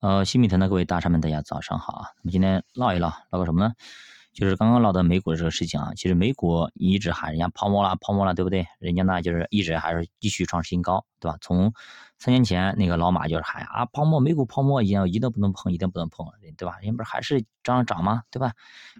呃，新米团的各位大神们，大家早上好啊！我们今天唠一唠，唠个什么呢？就是刚刚唠的美股的这个事情啊。其实美股一直喊人家泡沫了，泡沫了，对不对？人家呢就是一直还是继续创新高，对吧？从三年前那个老马就是喊啊，泡沫，美股泡沫，一定一定不能碰，一定不能碰，对吧？人不是还是照样涨吗？对吧？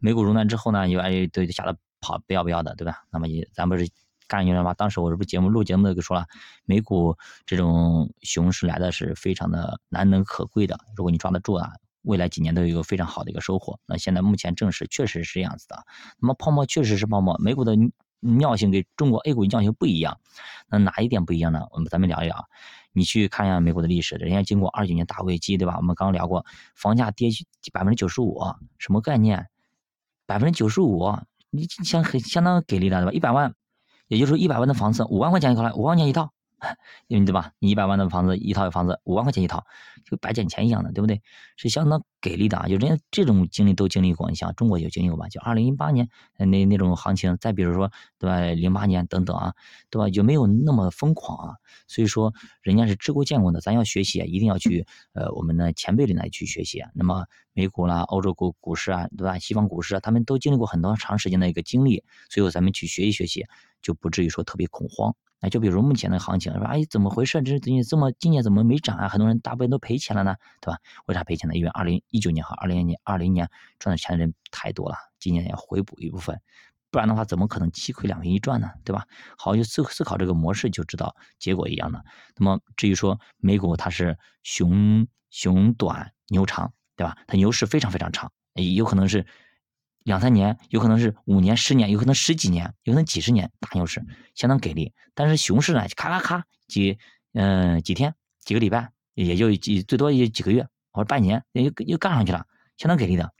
美股熔断之后呢，又哎都吓得跑，不要不要的，对吧？那么也咱不是。干你知道吗？当时我这不节目录节目的给说了，美股这种熊市来的是非常的难能可贵的。如果你抓得住啊，未来几年都有一个非常好的一个收获。那现在目前证实确实是这样子的。那么泡沫确实是泡沫，美股的尿性跟中国 A 股尿性不一样。那哪一点不一样呢？我们咱们聊一聊。你去看一下美股的历史，人家经过二九年大危机，对吧？我们刚刚聊过，房价跌百分之九十五，什么概念？百分之九十五，你相很相当给力了，对吧？一百万。也就是，一百万的房子，五万块钱一套，五万块钱一套，因为对吧？你一百万的房子，一套房子五万块钱一套，就白捡钱一样的，对不对？是相当给力的啊！就人家这种经历都经历过，你像中国有经历过吧？就二零一八年那那种行情，再比如说对吧？零八年等等啊，对吧？就没有那么疯狂啊。所以说，人家是吃过见过的，咱要学习，一定要去呃我们的前辈里来去学习。那么美股啦、欧洲股股市啊，对吧？西方股市啊，他们都经历过很多长时间的一个经历，所以咱们去学习学习。就不至于说特别恐慌，那，就比如目前的行情说？哎，怎么回事？这最近这么今年怎么没涨啊？很多人大部分都赔钱了呢，对吧？为啥赔钱呢？因为二零一九年和二零年、二零年赚的钱的人太多了，今年要回补一部分，不然的话怎么可能七亏两平一赚呢？对吧？好，就思思考这个模式就知道结果一样的。那么至于说美股它是熊熊短牛长，对吧？它牛市非常非常长，有可能是。两三年，有可能是五年、十年，有可能十几年，有可能几十年，大牛市相当给力。但是熊市呢，咔咔咔几嗯几天、几个礼拜，也就几最多也就几个月或者半年，又又干上去了，相当给力的。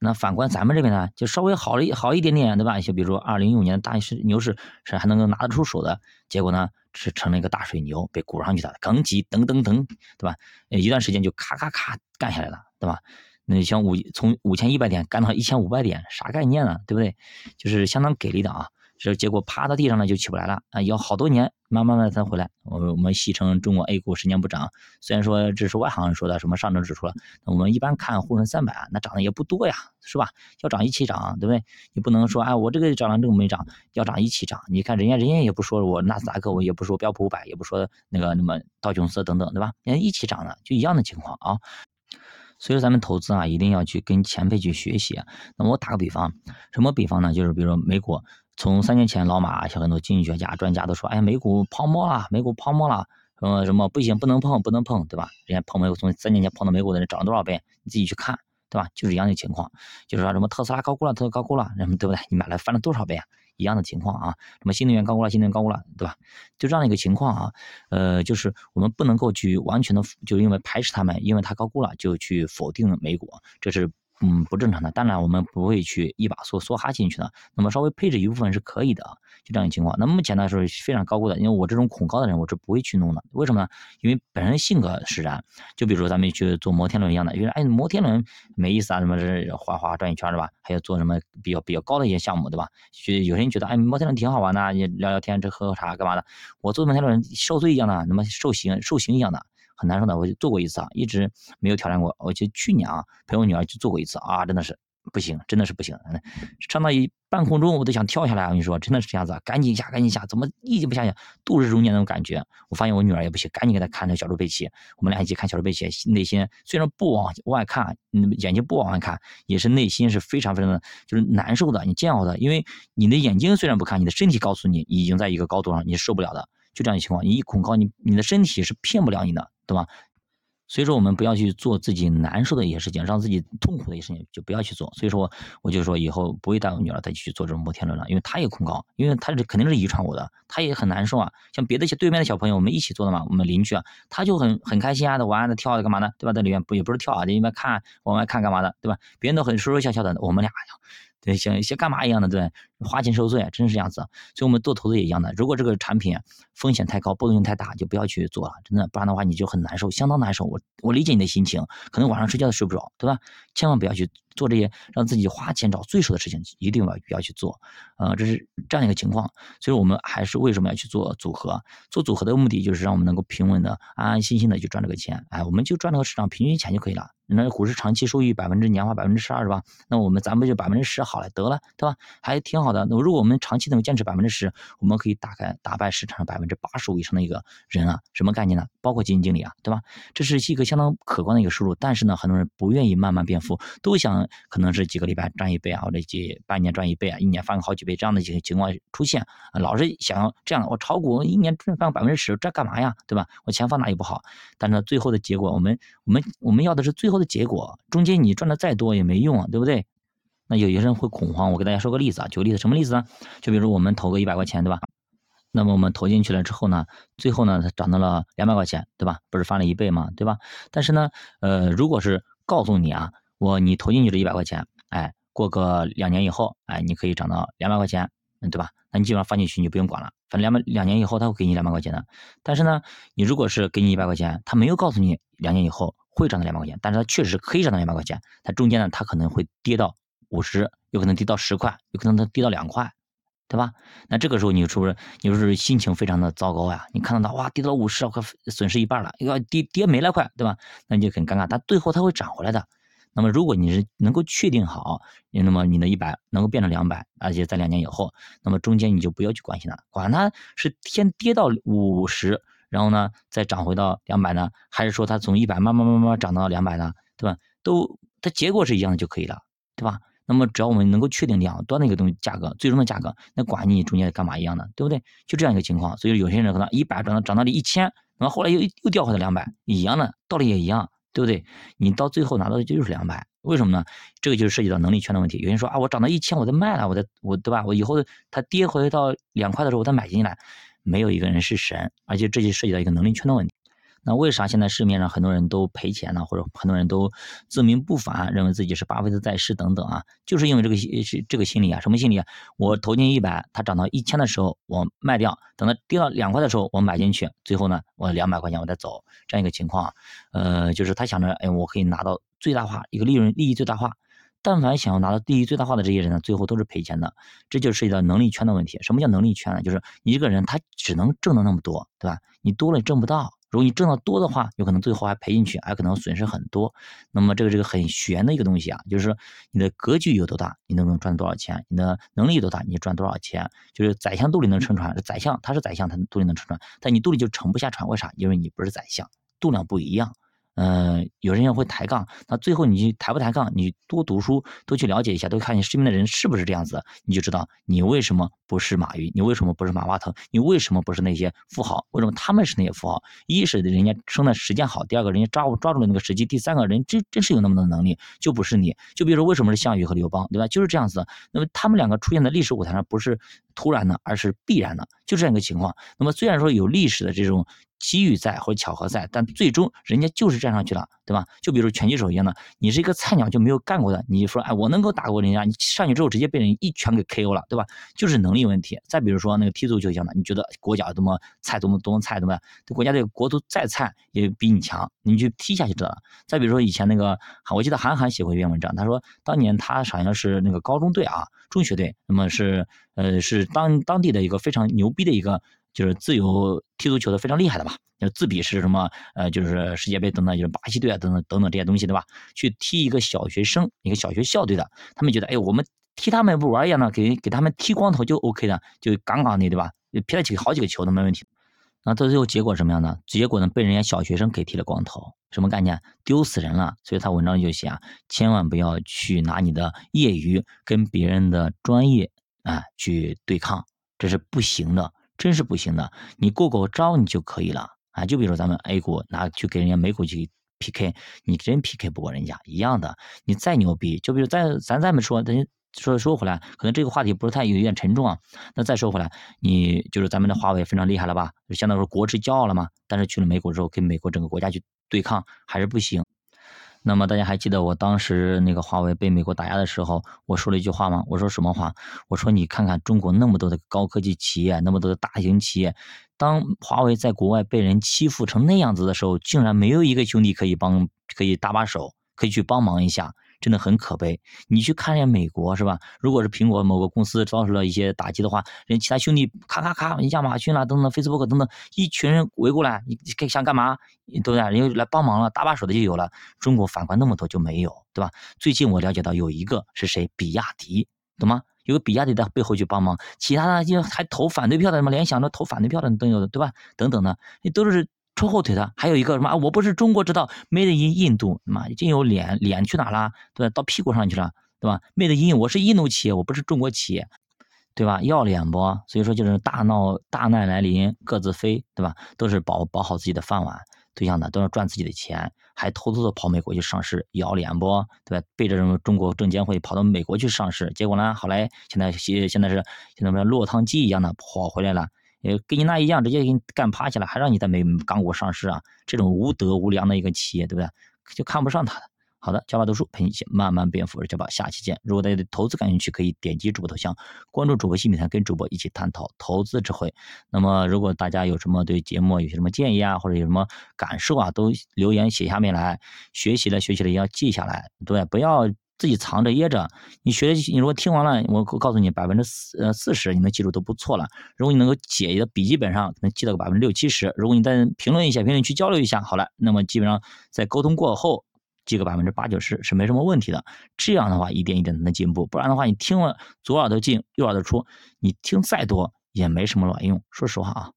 那反观咱们这边呢，就稍微好了好一点点，对吧？就比如说二零一五年大市牛市是还能够拿得出手的，结果呢是成了一个大水牛，被鼓上去了，吭叽噔噔噔，对吧？一段时间就咔咔咔干下来了，对吧？那像五从五千一百点干到一千五百点，啥概念呢？对不对？就是相当给力的啊！这结果趴到地上了就起不来了啊！要好多年，慢慢慢才回来。我我们戏称中国 A 股十年不涨，虽然说这是外行人说的，什么上证指数了，我们一般看沪深三百啊，那涨的也不多呀，是吧？要涨一起涨，对不对？你不能说哎，我这个涨了，这个没涨，要涨一起涨。你看人家人家也不说我纳斯达克，我也不说标普五百，也不说那个那么道琼斯等等，对吧？人家一起涨的，就一样的情况啊。所以说咱们投资啊，一定要去跟前辈去学习。那么我打个比方，什么比方呢？就是比如说美股，从三年前老马，像很多经济学家、专家都说，哎，美股泡沫了，美股泡沫了，呃，什么不行，不能碰，不能碰，对吧？人家碰美股，从三年前碰到美股的人涨了多少倍？你自己去看，对吧？就是一样的情况，就是说什么特斯拉高估了，特斯拉高估了，人们对不对？你买了翻了多少倍啊？一样的情况啊，什么新能源高估了，新能源高估了，对吧？就这样的一个情况啊，呃，就是我们不能够去完全的，就因为排斥他们，因为它高估了就去否定美股，这是。嗯，不正常的。当然，我们不会去一把梭梭哈进去的。那么稍微配置一部分是可以的啊，就这样一情况。那目前呢是非常高估的，因为我这种恐高的人，我是不会去弄的。为什么呢？因为本身性格使然。就比如咱们去做摩天轮一样的，因为哎，摩天轮没意思啊，什么是滑滑转一圈是吧？还要做什么比较比较高的一些项目，对吧？就有些人觉得哎，摩天轮挺好玩的，也聊聊天，这喝喝茶干嘛的？我坐摩天轮受罪一样的，那么受刑受刑一样的。很难受的，我就做过一次啊，一直没有挑战过。我就去年啊，陪我女儿去做过一次啊，真的是不行，真的是不行。上到一半空中，我都想跳下来。我跟你说，真的是这样子，赶紧下，赶紧下，怎么一直不下去，度日如年那种感觉。我发现我女儿也不行，赶紧给她看那小猪佩奇。我们俩一起看小猪佩奇，内心虽然不往外看，眼睛不往外看，也是内心是非常非常的，就是难受的。你煎熬的，因为你的眼睛虽然不看，你的身体告诉你已经在一个高度上，你受不了的。就这样的情况，你一恐高，你你的身体是骗不了你的。对吧？所以说我们不要去做自己难受的一些事情，让自己痛苦的一些事情就不要去做。所以说，我就说以后不会带我女儿再去做这种摩天轮了，因为她也恐高，因为她是肯定是遗传我的，她也很难受啊。像别的一些对面的小朋友，我们一起做的嘛，我们邻居啊，他就很很开心啊，的玩的跳的干嘛的，对吧？在里面不也不是跳啊，在里面看往外看干嘛的，对吧？别人都很说说笑笑的，我们俩呀。像像干嘛一样的，对，花钱受罪，真是这样子。所以，我们做投资也一样的。如果这个产品风险太高，波动性太大，就不要去做了，真的，不然的话你就很难受，相当难受。我我理解你的心情，可能晚上睡觉都睡不着，对吧？千万不要去做这些让自己花钱找罪受的事情，一定要不要去做。呃，这是这样一个情况。所以我们还是为什么要去做组合？做组合的目的就是让我们能够平稳的、安安心心的去赚这个钱。哎，我们就赚那个市场平均钱就可以了。那股市长期收益百分之年化百分之十二是吧？那我们咱们就百分之十好了，得了，对吧？还挺好的。那如果我们长期能够坚持百分之十，我们可以打开打败市场上百分之八十五以上的一个人啊，什么概念呢？包括基金经理啊，对吧？这是一个相当可观的一个收入。但是呢，很多人不愿意慢慢变富，都想可能是几个礼拜赚一倍啊，或者几半年赚一倍啊，一年翻个好几倍这样的几个情况出现。老是想要这样，我炒股一年赚翻百分之十，这干嘛呀？对吧？我钱放哪也不好。但是最后的结果，我们我们我们要的是最后的结果。中间你赚的再多也没用啊，对不对？那有些人会恐慌。我给大家说个例子啊，举个例子，什么例子呢？就比如我们投个一百块钱，对吧？那么我们投进去了之后呢，最后呢，它涨到了两百块钱，对吧？不是翻了一倍嘛，对吧？但是呢，呃，如果是告诉你啊，我你投进去这一百块钱，哎，过个两年以后，哎，你可以涨到两百块钱，嗯，对吧？那你基本上放进去你就不用管了，反正两百两年以后他会给你两百块钱的。但是呢，你如果是给你一百块钱，他没有告诉你两年以后。会涨到两百块钱，但是它确实可以涨到两百块钱。它中间呢，它可能会跌到五十，有可能跌到十块，有可能它跌到两块，对吧？那这个时候你是不是你是不是心情非常的糟糕呀？你看到它哇跌到五十，快损失一半了，又要跌跌没了快，对吧？那你就很尴尬。但最后它会涨回来的。那么如果你是能够确定好，那么你的一百能够变成两百，而且在两年以后，那么中间你就不要去关心它，管它是先跌到五十。然后呢，再涨回到两百呢？还是说它从一百慢慢慢慢涨到两百呢？对吧？都它结果是一样的就可以了，对吧？那么只要我们能够确定两端的一个东西价格，最终的价格，那管你中间干嘛一样的，对不对？就这样一个情况。所以有些人可能一百涨到涨到了一千，然后后来又又掉回到两百，一样的道理也一样，对不对？你到最后拿到的就是两百，为什么呢？这个就是涉及到能力圈的问题。有人说啊，我涨到一千，我再卖了，我再我对吧？我以后它跌回到两块的时候，我再买进来。没有一个人是神，而且这就涉及到一个能力圈的问题。那为啥现在市面上很多人都赔钱呢？或者很多人都自命不凡，认为自己是巴菲特在世等等啊？就是因为这个是这个心理啊，什么心理啊？我投进一百，它涨到一千的时候我卖掉，等到跌到两块的时候我买进去，最后呢我两百块钱我再走，这样一个情况。呃，就是他想着，哎，我可以拿到最大化一个利润，利益最大化。但凡想要拿到利益最大化的这些人呢，最后都是赔钱的。这就涉及到能力圈的问题。什么叫能力圈呢？就是你一个人他只能挣到那么多，对吧？你多了你挣不到。如果你挣到多的话，有可能最后还赔进去，还可能损失很多。那么这个这个很悬的一个东西啊，就是说你的格局有多大，你能不能赚多少钱？你的能力有多大，你赚多少钱？就是宰相肚里能撑船，宰相他是宰相，他肚里能撑船，但你肚里就盛不下船，为啥？因为你不是宰相，肚量不一样。嗯，有人也会抬杠，那最后你抬不抬杠？你多读书，多去了解一下，多看你身边的人是不是这样子，你就知道你为什么不是马云，你为什么不是马化腾，你为什么不是那些富豪？为什么他们是那些富豪？一是人家生的时间好，第二个人家抓抓住了那个时机，第三个人真真是有那么多能力，就不是你。就比如说为什么是项羽和刘邦，对吧？就是这样子。那么他们两个出现在历史舞台上，不是突然的，而是必然的，就这样一个情况。那么虽然说有历史的这种。机遇在或者巧合在，但最终人家就是站上去了，对吧？就比如拳击手一样的，你是一个菜鸟就没有干过的，你说哎，我能够打过人家，你上去之后直接被人一拳给 KO 了，对吧？就是能力问题。再比如说那个踢足球一样的，你觉得国脚多么菜，多么多么菜，对吧？这国家队国足再菜也比你强，你去踢一下就知道了。再比如说以前那个，我记得韩寒写过一篇文章，他说当年他好像是那个高中队啊，中学队，那么是呃是当当地的一个非常牛逼的一个。就是自由踢足球的非常厉害的吧？就自比是什么？呃，就是世界杯等等，就是巴西队啊等等等等这些东西，对吧？去踢一个小学生，一个小学校队的，他们觉得，哎，我们踢他们不玩一样的，给给他们踢光头就 OK 的，就杠杠的，对吧？踢了几个好几个球都没问题。那到最后结果什么样的？结果呢？被人家小学生给踢了光头，什么概念？丢死人了。所以他文章就写啊，千万不要去拿你的业余跟别人的专业啊去对抗，这是不行的。真是不行的，你过过招你就可以了啊！就比如说咱们 A 股拿去给人家美股去 PK，你真 PK 不过人家一样的。你再牛逼，就比如再咱再么说，等说说回来，可能这个话题不是太有点沉重啊。那再说回来，你就是咱们的华为非常厉害了吧？就相当于说国之骄傲了嘛。但是去了美股之后，跟美国整个国家去对抗还是不行。那么大家还记得我当时那个华为被美国打压的时候，我说了一句话吗？我说什么话？我说你看看中国那么多的高科技企业，那么多的大型企业，当华为在国外被人欺负成那样子的时候，竟然没有一个兄弟可以帮，可以搭把手，可以去帮忙一下。真的很可悲。你去看一下美国是吧？如果是苹果某个公司遭受了一些打击的话，人其他兄弟咔咔咔，亚马逊啦等等，Facebook 等等，一群人围过来，你想干嘛？对不对？人家来帮忙了，搭把手的就有了。中国反观那么多就没有，对吧？最近我了解到有一个是谁，比亚迪，懂吗？有个比亚迪在背后去帮忙，其他的就还投反对票的，什么联想的投反对票的都有的，对吧？等等的，你都是拖后腿的。还有一个什么啊？我不是中国制造，Made in 印度，妈已经有脸，脸去哪了？对吧？到屁股上去了，对吧？Made in 我是印度企业，我不是中国企业，对吧？要脸不？所以说就是大闹大难来临，各自飞，对吧？都是保保好自己的饭碗。对象呢，都要赚自己的钱，还偷偷的跑美国去上市，要脸不？对吧？背着什么中国证监会跑到美国去上市，结果呢，后来现在现现在是现在什么落汤鸡一样的跑回来了，呃，跟你那一样，直接给你干趴下了，还让你在美港股上市啊？这种无德无良的一个企业，对不对？就看不上他的。好的，加把读书陪你一起慢慢变富，加把下期见。如果大家对投资感兴趣，可以点击主播头像，关注主播新品台，跟主播一起探讨投资智慧。那么，如果大家有什么对节目有些什么建议啊，或者有什么感受啊，都留言写下面来。学习了，学习了要记下来，对，不要自己藏着掖着。你学，你如果听完了，我告诉你百分之四呃四十你能记住都不错了。如果你能够写一个笔记本上，能记到个百分之六七十。如果你在评论一下，评论区交流一下，好了，那么基本上在沟通过后。记个百分之八九十是没什么问题的，这样的话一点一点能进步，不然的话你听了左耳朵进右耳朵出，你听再多也没什么卵用，说实话啊。